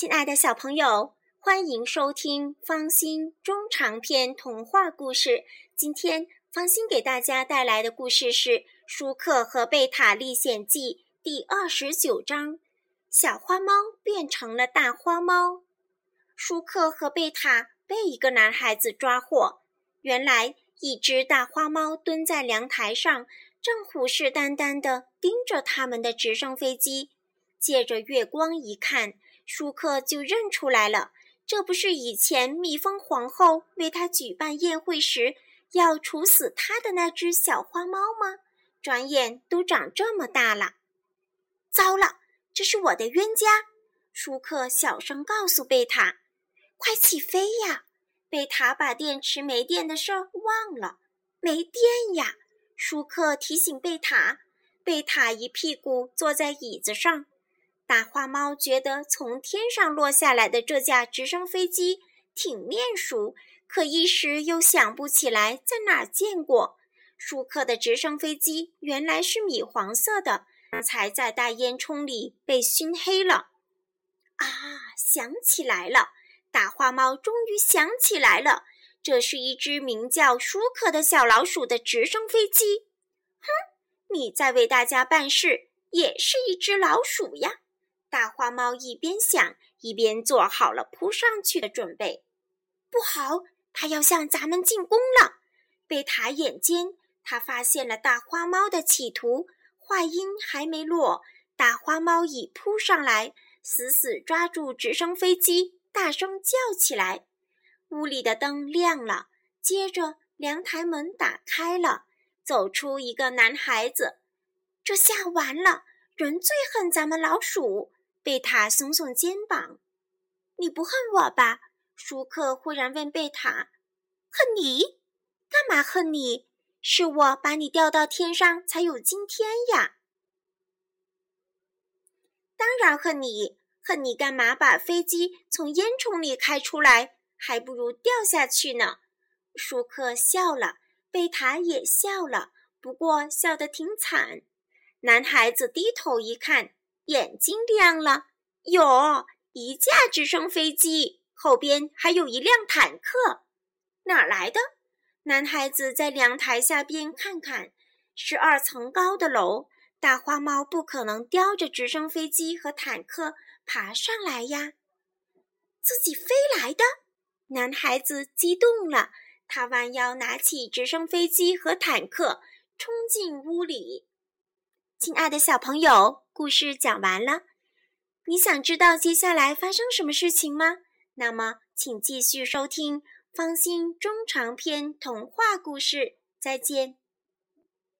亲爱的小朋友，欢迎收听方心中长篇童话故事。今天方心给大家带来的故事是《舒克和贝塔历险记》第二十九章：小花猫变成了大花猫。舒克和贝塔被一个男孩子抓获。原来，一只大花猫蹲在阳台上，正虎视眈眈地盯着他们的直升飞机。借着月光一看，舒克就认出来了，这不是以前蜜蜂皇后为他举办宴会时要处死他的那只小花猫吗？转眼都长这么大了，糟了，这是我的冤家！舒克小声告诉贝塔：“快起飞呀！”贝塔把电池没电的事儿忘了，没电呀！舒克提醒贝塔，贝塔一屁股坐在椅子上。大花猫觉得从天上落下来的这架直升飞机挺面熟，可一时又想不起来在哪儿见过。舒克的直升飞机原来是米黄色的，刚才在大烟囱里被熏黑了。啊，想起来了！大花猫终于想起来了，这是一只名叫舒克的小老鼠的直升飞机。哼，你在为大家办事，也是一只老鼠呀！大花猫一边想，一边做好了扑上去的准备。不好，它要向咱们进攻了！贝塔眼尖，他发现了大花猫的企图。话音还没落，大花猫已扑上来，死死抓住直升飞机，大声叫起来。屋里的灯亮了，接着阳台门打开了，走出一个男孩子。这下完了，人最恨咱们老鼠。贝塔耸耸肩膀：“你不恨我吧？”舒克忽然问贝塔：“恨你？干嘛恨你？是我把你吊到天上才有今天呀！”“当然恨你！恨你干嘛把飞机从烟囱里开出来？还不如掉下去呢！”舒克笑了，贝塔也笑了，不过笑得挺惨。男孩子低头一看。眼睛亮了，哟，一架直升飞机，后边还有一辆坦克，哪儿来的？男孩子在阳台下边看看，是二层高的楼，大花猫不可能叼着直升飞机和坦克爬上来呀，自己飞来的。男孩子激动了，他弯腰拿起直升飞机和坦克，冲进屋里。亲爱的小朋友。故事讲完了，你想知道接下来发生什么事情吗？那么，请继续收听方心中长篇童话故事。再见。